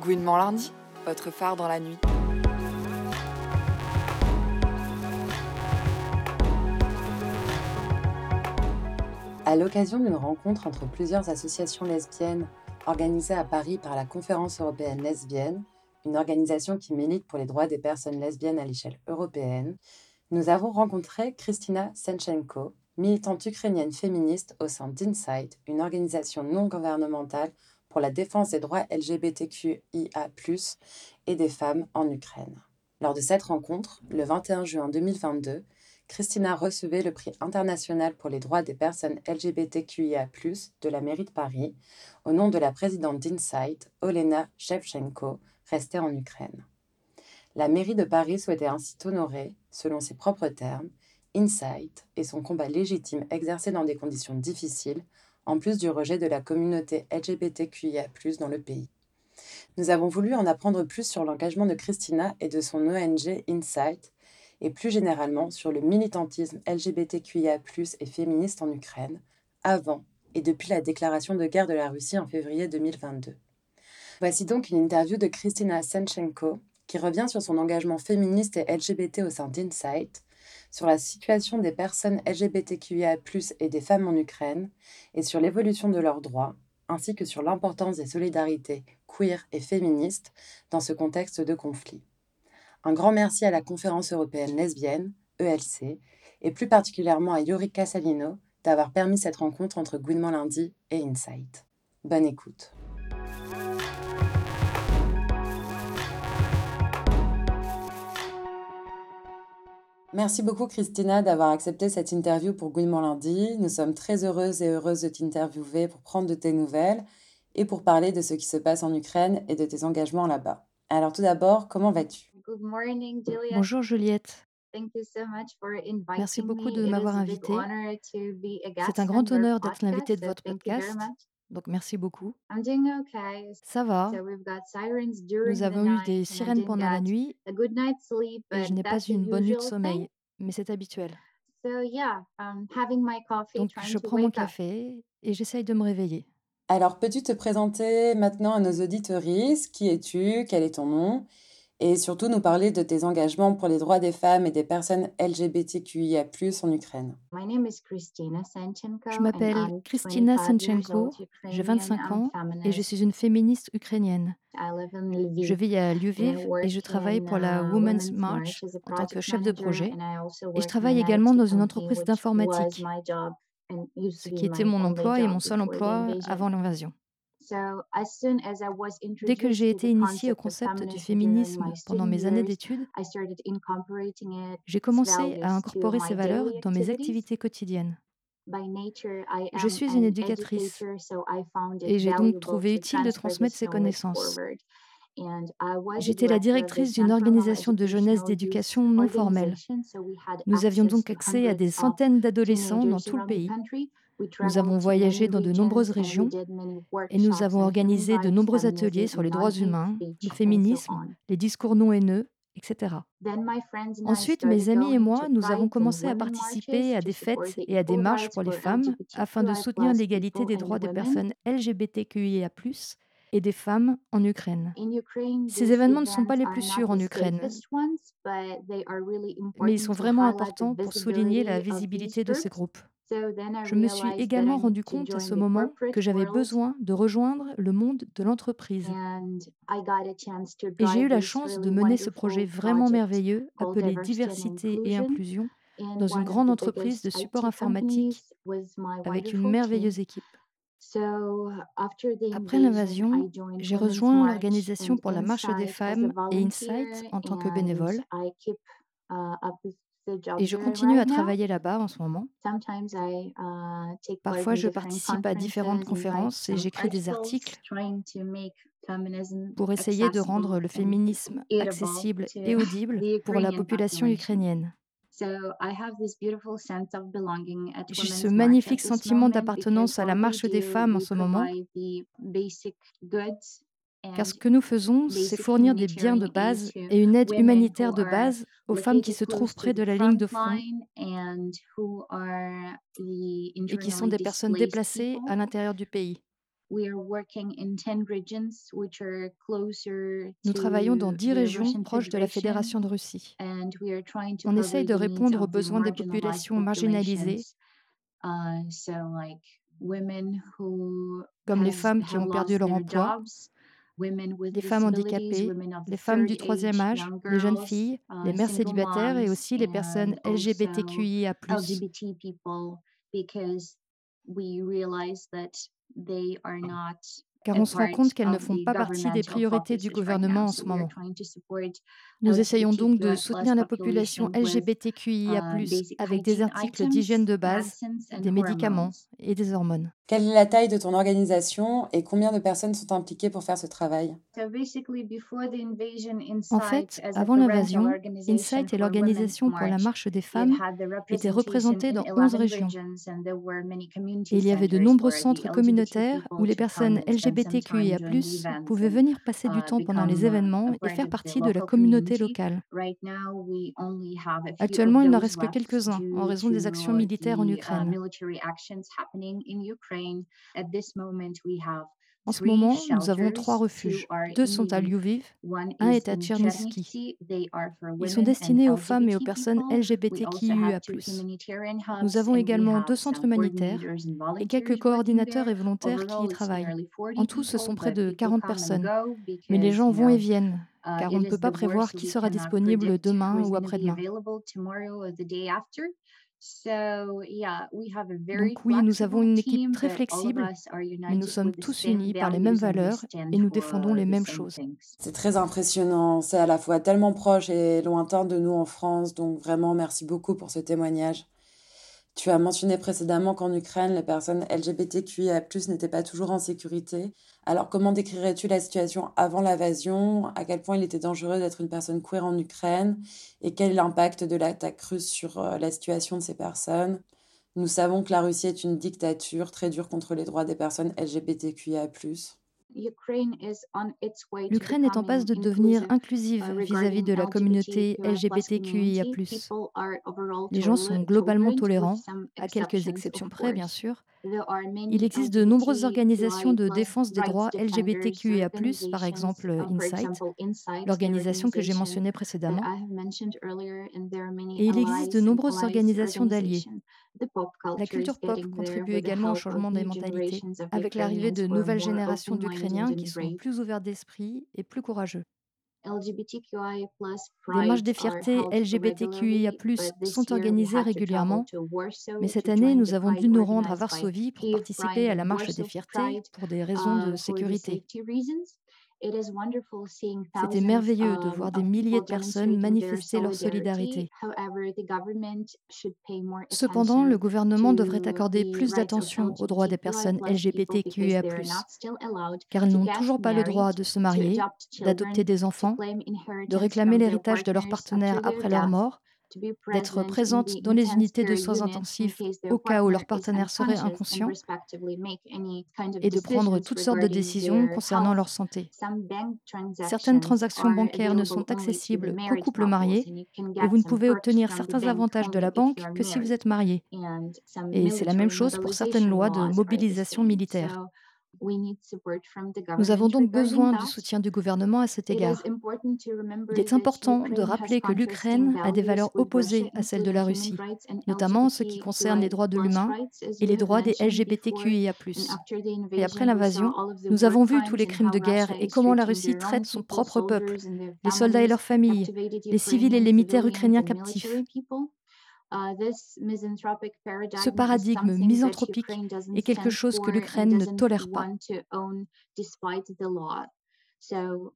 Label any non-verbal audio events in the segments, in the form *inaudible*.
Gouinement lundi, votre phare dans la nuit. À l'occasion d'une rencontre entre plusieurs associations lesbiennes organisée à Paris par la Conférence européenne lesbienne, une organisation qui milite pour les droits des personnes lesbiennes à l'échelle européenne, nous avons rencontré Kristina Senchenko, militante ukrainienne féministe au sein d'Insight, une organisation non gouvernementale pour la défense des droits LGBTQIA, et des femmes en Ukraine. Lors de cette rencontre, le 21 juin 2022, Christina recevait le prix international pour les droits des personnes LGBTQIA, de la mairie de Paris, au nom de la présidente d'Insight, Olena Shevchenko, restée en Ukraine. La mairie de Paris souhaitait ainsi honorer, selon ses propres termes, Insight et son combat légitime exercé dans des conditions difficiles, en plus du rejet de la communauté LGBTQIA, dans le pays. Nous avons voulu en apprendre plus sur l'engagement de Christina et de son ONG Insight, et plus généralement sur le militantisme LGBTQIA, et féministe en Ukraine, avant et depuis la déclaration de guerre de la Russie en février 2022. Voici donc une interview de Christina Senchenko qui revient sur son engagement féministe et LGBT au sein d'Insight, sur la situation des personnes LGBTQIA, et des femmes en Ukraine, et sur l'évolution de leurs droits, ainsi que sur l'importance des solidarités queer et féministes dans ce contexte de conflit. Un grand merci à la Conférence européenne lesbienne, ELC, et plus particulièrement à Yuri Casalino d'avoir permis cette rencontre entre Gouinement Lundi et Insight. Bonne écoute. Merci beaucoup Christina d'avoir accepté cette interview pour Gouinement Lundi. Nous sommes très heureuses et heureuses de t'interviewer pour prendre de tes nouvelles et pour parler de ce qui se passe en Ukraine et de tes engagements là-bas. Alors tout d'abord, comment vas-tu? Bonjour Juliette. Merci beaucoup de m'avoir invitée. C'est un grand honneur d'être l'invité de votre podcast. Donc merci beaucoup. Ça va. Nous avons eu des sirènes pendant la nuit et je n'ai pas eu une bonne nuit de sommeil, mais c'est habituel. Donc je prends mon café et j'essaye de me réveiller. Alors peux-tu te présenter maintenant à nos auditeurs Qui es-tu? Quel est ton nom? Et surtout nous parler de tes engagements pour les droits des femmes et des personnes LGBTQIA+ en Ukraine. Je m'appelle Kristina Senchenko, j'ai 25 ans et je suis une féministe ukrainienne. Je vis à Lviv et je travaille pour la uh, Women's March en tant que chef de projet. Et je travaille également dans une entreprise d'informatique, ce qui était mon emploi et mon seul emploi avant l'invasion. Dès que j'ai été initiée au concept du féminisme pendant mes années d'études, j'ai commencé à incorporer ces valeurs dans mes activités quotidiennes. Je suis une éducatrice et j'ai donc trouvé utile de transmettre ces connaissances. J'étais la directrice d'une organisation de jeunesse d'éducation non formelle. Nous avions donc accès à des centaines d'adolescents dans tout le pays nous avons voyagé dans de nombreuses régions et nous avons organisé de nombreux ateliers sur les droits humains, le féminisme, les discours non haineux, etc. Ensuite, mes amis et moi, nous avons commencé à participer à des fêtes et à des marches pour les femmes afin de soutenir l'égalité des droits des personnes LGBTQIA ⁇ et des femmes en Ukraine. Ces événements ne sont pas les plus sûrs en Ukraine, mais ils sont vraiment importants pour souligner la visibilité de ces groupes. Je me suis également rendu compte à ce moment que j'avais besoin de rejoindre le monde de l'entreprise. Et j'ai eu la chance de mener ce projet vraiment merveilleux appelé Diversité et Inclusion dans une grande entreprise de support informatique avec une merveilleuse équipe. Après l'invasion, j'ai rejoint l'Organisation pour la marche des femmes et Insight en tant que bénévole. Et je continue à travailler là-bas en ce moment. Uh, Parfois, je participe à différentes conférences et j'écris des articles pour essayer de rendre le féminisme accessible et audible pour la population ukrainienne. J'ai ce magnifique sentiment d'appartenance à la marche des femmes en ce moment car ce que nous faisons, c'est fournir des biens de base et une aide humanitaire de base aux femmes qui se trouvent près de la ligne de front et qui sont des personnes déplacées à l'intérieur du pays. Nous travaillons dans dix régions proches de la Fédération de Russie. On essaye de répondre aux besoins des populations marginalisées, uh, comme les femmes qui ont perdu leur emploi, les femmes handicapées, les femmes du troisième âge, les jeunes filles, uh, les mères célibataires et aussi les personnes LGBTQIA car on se rend compte qu'elles ne font pas partie des priorités du gouvernement en ce moment. Nous essayons donc de soutenir la population LGBTQIA, avec des articles d'hygiène de base, des médicaments et des hormones. Quelle est la taille de ton organisation et combien de personnes sont impliquées pour faire ce travail? En fait, avant l'invasion, Insight et l'organisation pour la marche des femmes étaient représentées dans 11 régions. Et il y avait de nombreux centres communautaires où les personnes LGBTQIA pouvaient venir passer du uh, temps pendant les événements et faire partie de la communauté locale. Actuellement, il n'en reste que quelques-uns en raison des actions militaires en uh, Ukraine. En ce moment, nous avons trois refuges. Deux sont à Lviv, un est à Tchernisky. Ils sont destinés aux femmes et aux personnes LGBTQIA+. Nous avons également deux centres humanitaires et quelques coordinateurs et volontaires qui y travaillent. En tout, ce sont près de 40 personnes. Mais les gens vont et viennent, uh, car on ne peut pas prévoir qui sera disponible demain ou après-demain. Donc oui, nous avons une équipe très flexible, mais nous sommes tous unis par les mêmes valeurs et nous défendons les mêmes choses. C'est très impressionnant, c'est à la fois tellement proche et lointain de nous en France, donc vraiment merci beaucoup pour ce témoignage. Tu as mentionné précédemment qu'en Ukraine, les personnes LGBTQIA+ n'étaient pas toujours en sécurité. Alors comment décrirais-tu la situation avant l'invasion? À quel point il était dangereux d'être une personne queer en Ukraine? Et quel est l'impact de l'attaque russe sur euh, la situation de ces personnes? Nous savons que la Russie est une dictature très dure contre les droits des personnes LGBTQIA+. L'Ukraine est en passe de devenir inclusive vis-à-vis de la communauté LGBTQIA. Les gens sont globalement tolérants, à quelques exceptions près bien sûr. Il existe de nombreuses organisations de défense des droits LGBTQIA, par exemple Insight, l'organisation que j'ai mentionnée précédemment. Et il existe de nombreuses organisations d'alliés. La culture pop contribue également au changement des mentalités, avec l'arrivée de nouvelles générations d'Ukrainiens qui sont plus ouverts d'esprit et plus courageux. Les marches des fiertés LGBTQIA+ sont organisées régulièrement, mais cette année, nous avons dû nous rendre à Varsovie pour participer à la marche des fiertés pour des raisons de sécurité. C'était merveilleux de voir des milliers de personnes manifester leur solidarité. Cependant, le gouvernement devrait accorder plus d'attention aux droits des personnes LGBTQIA, car elles n'ont toujours pas le droit de se marier, d'adopter des enfants, de réclamer l'héritage de leur partenaire après leur mort d'être présentes dans les unités de soins intensifs au cas où leur partenaire serait inconscient et de prendre toutes sortes de décisions concernant leur santé. Certaines transactions bancaires ne sont accessibles qu'aux couples mariés et vous ne pouvez obtenir certains avantages de la banque que si vous êtes marié. Et c'est la même chose pour certaines lois de mobilisation militaire. Nous avons donc besoin du soutien du gouvernement à cet égard. Il est important de rappeler que l'Ukraine a des valeurs opposées à celles de la Russie, notamment en ce qui concerne les droits de l'humain et les droits des LGBTQIA. Et après l'invasion, nous avons vu tous les crimes de guerre et comment la Russie traite son propre peuple, les soldats et leurs familles, les civils et les militaires ukrainiens captifs. Uh, Ce paradigme misanthropique est quelque chose que l'Ukraine ne tolère pas.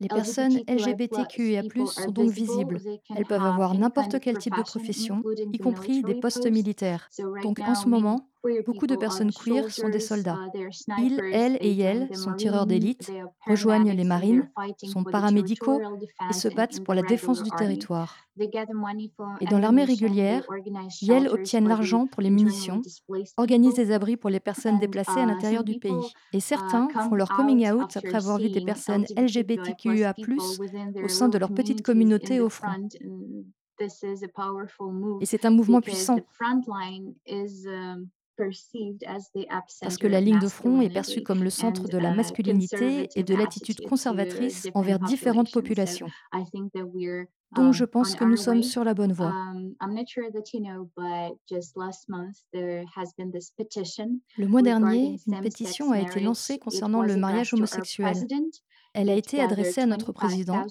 Les personnes LGBTQIA+ sont donc visibles. Elles peuvent avoir n'importe quel type de profession, y compris des postes militaires. Donc en ce moment, beaucoup de personnes queer sont des soldats. Uh, Ils, elles et elles sont tireurs d'élite, rejoignent les marines, sont paramédicaux et se battent pour la défense du territoire. Et dans l'armée régulière, ils obtiennent l'argent pour les munitions, organisent des abris pour les personnes déplacées à uh, l'intérieur du pays. Et certains font leur coming out après avoir vu des personnes LGBTQIA+, au sein de leur petite communauté au front. Et c'est un mouvement puissant. Parce que la ligne de front est perçue comme le centre de la uh, masculinité et de l'attitude conservatrice envers différentes populations. Donc je um, pense que nous sommes sur la bonne voie. Um, le mois dernier, une pétition a été lancée concernant le mariage homosexuel. Elle a été adressée à notre président.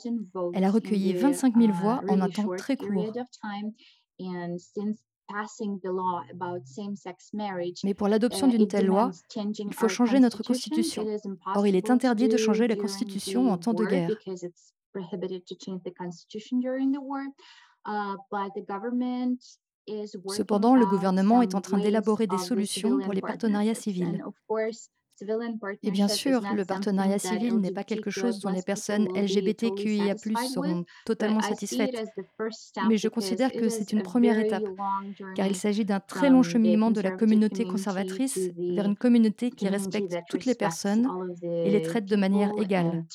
Elle a recueilli 25 000 voix en un temps très court. Mais pour l'adoption uh, d'une telle loi, il faut changer notre constitution. Or, il est interdit de changer la constitution en temps de guerre. Cependant, le gouvernement est en train d'élaborer des solutions pour les partenariats civils. Et bien sûr, le partenariat civil n'est pas quelque chose dont les personnes LGBTQIA seront totalement satisfaites. Mais je considère que c'est une première étape, car il s'agit d'un très long cheminement de la communauté conservatrice vers une communauté qui respecte toutes les personnes et les traite de manière égale.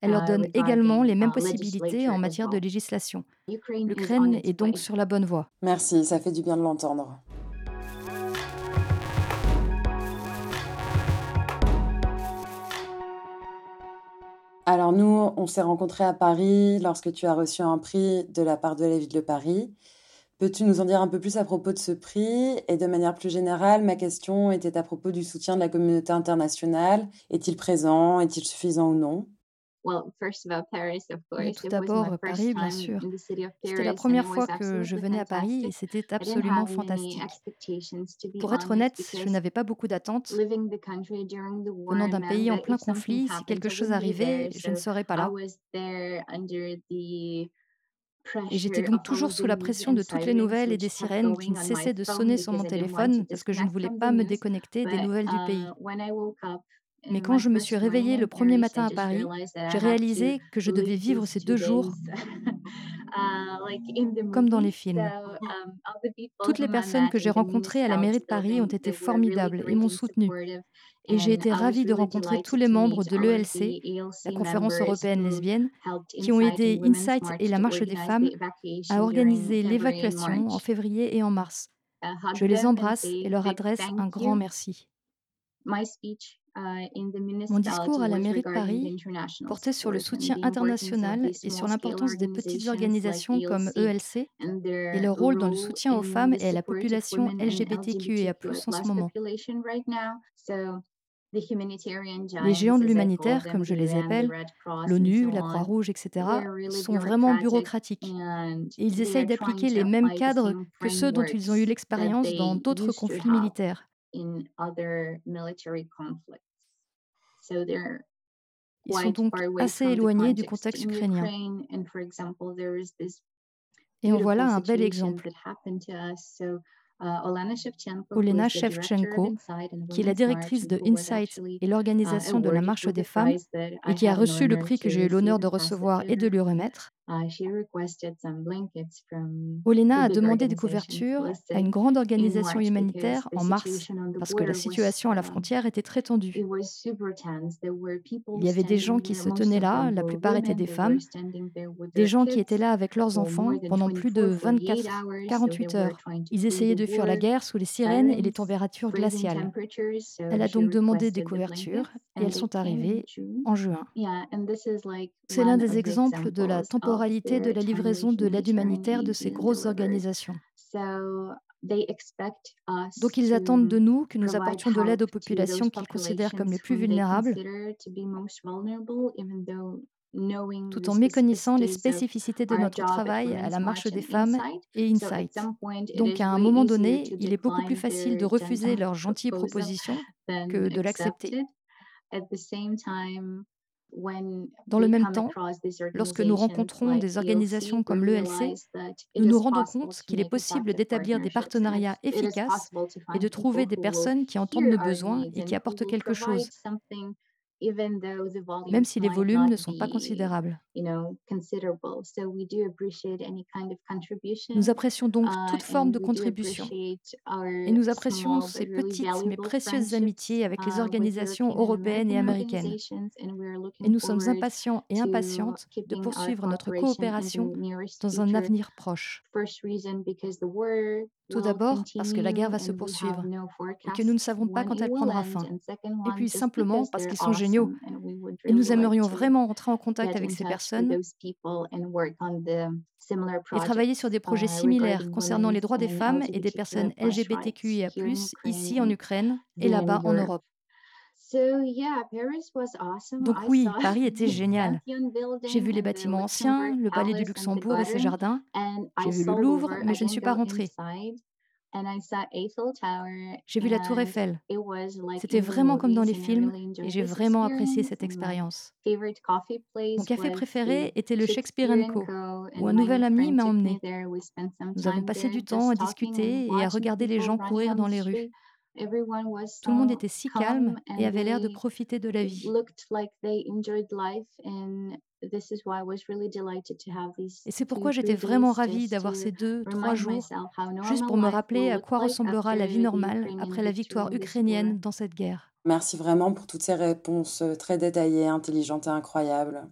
Elle leur donne également les mêmes possibilités en matière de législation. L'Ukraine est donc sur la bonne voie. Merci, ça fait du bien de l'entendre. Alors nous, on s'est rencontrés à Paris lorsque tu as reçu un prix de la part de la ville de Paris. Peux-tu nous en dire un peu plus à propos de ce prix? Et de manière plus générale, ma question était à propos du soutien de la communauté internationale. Est-il présent? Est-il suffisant ou non? Tout d'abord, Paris, bien sûr. C'était la première fois que je venais à Paris et c'était absolument fantastique. Pour être honnête, je n'avais pas beaucoup d'attentes. Venant d'un pays en plein conflit, si quelque chose arrivait, je ne serais pas là. Et j'étais donc toujours sous la pression de toutes les nouvelles et des sirènes qui ne cessaient de sonner sur mon téléphone parce que je ne voulais pas me déconnecter des nouvelles du pays. Mais quand je me suis réveillée le premier matin à Paris, j'ai réalisé que je devais vivre ces deux jours *laughs* uh, comme dans les films. Um, Toutes les personnes que j'ai rencontrées à la mairie de Paris ont été formidables et m'ont soutenue. Et j'ai été ravie de rencontrer tous les membres de l'ELC, la conférence européenne lesbienne, qui ont aidé Insight et la Marche des femmes à organiser l'évacuation en février et en mars. Je les embrasse et leur adresse un grand merci. Mon discours à la mairie de Paris portait sur le soutien international et sur l'importance des petites organisations comme ELC et leur rôle dans le soutien aux femmes et à la population LGBTQIA+ en ce moment. Les géants de l'humanitaire, comme je les appelle, l'ONU, la Croix-Rouge, etc., sont vraiment bureaucratiques. Et ils essayent d'appliquer les mêmes cadres que ceux dont ils ont eu l'expérience dans d'autres conflits militaires. Ils sont donc assez éloignés du contexte ukrainien. Et en voilà un bel exemple. Olena Shevchenko, qui est la directrice de Insight et l'organisation de la Marche des femmes, et qui a reçu le prix que j'ai eu l'honneur de recevoir et de lui remettre, Uh, Olena a demandé des couvertures à une grande organisation humanitaire en mars parce que la situation à la frontière était très tendue. Il y avait des gens qui se tenaient là, la plupart étaient des femmes, des gens qui étaient là avec leurs enfants pendant plus de 24-48 heures. Ils essayaient de fuir la guerre sous les sirènes et les températures glaciales. Elle a donc demandé des couvertures et elles sont arrivées en juin. C'est l'un des exemples de la temporalité de la livraison de l'aide humanitaire de ces grosses organisations. Donc ils attendent de nous que nous apportions de l'aide aux populations qu'ils considèrent comme les plus vulnérables, tout en méconnaissant les spécificités de notre travail à la marche des femmes et Insight. Donc à un moment donné, il est beaucoup plus facile de refuser leurs gentilles propositions que de l'accepter. Dans le même temps, lorsque nous rencontrons des organisations comme l'ELC, nous nous rendons compte qu'il est possible d'établir des partenariats efficaces et de trouver des personnes qui entendent nos besoins et qui apportent quelque chose. Même si les volumes ne sont pas considérables. Nous apprécions donc uh, toute forme de contribution et nous apprécions ces petites mais précieuses amitiés avec les uh, organisations européennes et américaines. Et nous sommes impatients et impatientes de poursuivre notre coopération dans un avenir proche. Tout d'abord parce que la guerre va se poursuivre et que nous ne savons pas quand elle prendra fin. Et puis simplement parce qu'ils sont géniaux. Et nous aimerions vraiment entrer en contact avec ces personnes et travailler sur des projets uh, similaires concernant les droits des femmes et des personnes LGBTQIA, ici en Ukraine et là-bas en Europe. Donc oui, Paris était *laughs* génial. J'ai vu les bâtiments anciens, le palais du Luxembourg et ses jardins. J'ai vu le Louvre, mais je ne suis pas rentrée. J'ai vu la tour Eiffel. C'était vraiment comme dans les films et j'ai vraiment apprécié cette expérience. Mon café préféré était le Shakespeare Co, où un nouvel ami m'a emmené. Nous avons passé du temps à discuter et à regarder les gens courir dans les rues. Tout le monde était si calme et avait l'air de profiter de la vie. Et c'est pourquoi j'étais vraiment ravie d'avoir ces deux, trois jours, juste pour me rappeler à quoi ressemblera la vie normale après la victoire ukrainienne dans cette guerre. Merci vraiment pour toutes ces réponses euh, très détaillées, intelligentes et incroyables.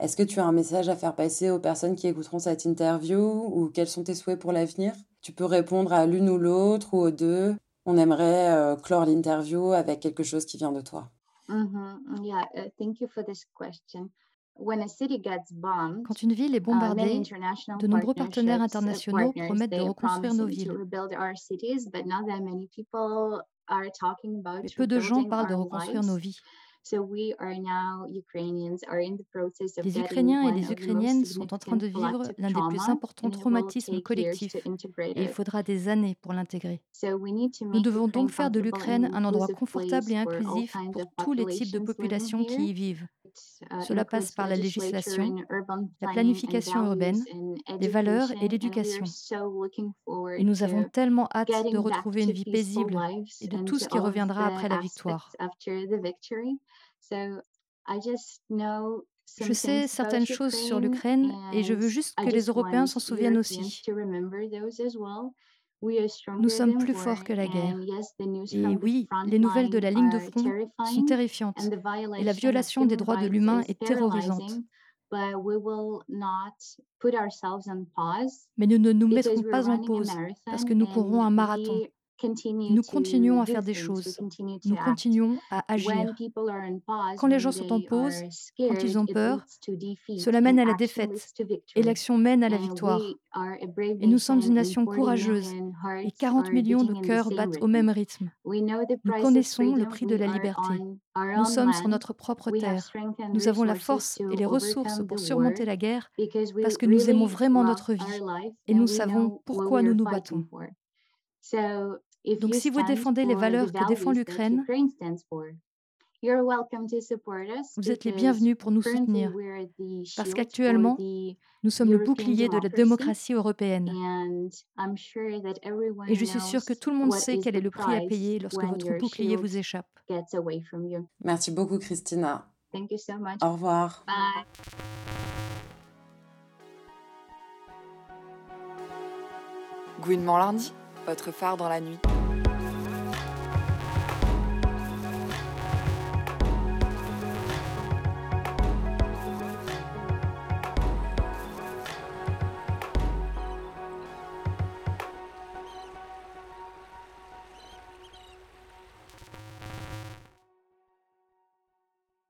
Est-ce que tu as un message à faire passer aux personnes qui écouteront cette interview ou quels sont tes souhaits pour l'avenir? Tu peux répondre à l'une ou l'autre ou aux deux. On aimerait euh, clore l'interview avec quelque chose qui vient de toi. Mm-hmm. Yeah, uh, thank you for this question. Quand une ville est uh, bombardée, de nombreux partenaires uh, internationaux promettent de reconstruire nos villes. Mais peu de gens parlent de reconstruire nos vies. Les Ukrainiens et les Ukrainiennes sont en train de vivre l'un des plus importants traumatismes collectifs et il faudra des années pour l'intégrer. Nous devons donc faire de l'Ukraine un endroit confortable et inclusif pour tous les types de populations qui y vivent. Uh, Cela passe par la législation, la planification urbaine, les valeurs et l'éducation. Et nous avons tellement hâte de retrouver une vie paisible et de tout ce qui reviendra après la victoire. Je sais certaines choses sur l'Ukraine et je veux juste que les Européens s'en souviennent aussi. Nous sommes plus forts que la guerre. Et oui, les nouvelles de la ligne de front sont terrifiantes et la violation des droits de l'humain est terrorisante. Mais nous ne nous mettrons pas en pause parce que nous courrons un marathon nous continuons à faire des choses. Nous continuons à agir. Quand les gens sont en pause, quand ils ont peur, cela mène à la défaite et l'action mène à la victoire. Et nous sommes une nation courageuse et 40 millions de cœurs battent au même rythme. Nous connaissons le prix de la liberté. Nous sommes sur notre propre terre. Nous avons la force et les ressources pour surmonter la guerre parce que nous aimons vraiment notre vie et nous savons pourquoi nous nous battons. Donc si vous défendez les valeurs que défend l'Ukraine, vous êtes les bienvenus pour nous soutenir, parce qu'actuellement, nous sommes le bouclier de la démocratie européenne. Et je suis sûre que tout le monde sait quel est le prix à payer lorsque votre bouclier vous échappe. Merci beaucoup, Christina. Au revoir. Gouinement lundi votre phare dans la nuit.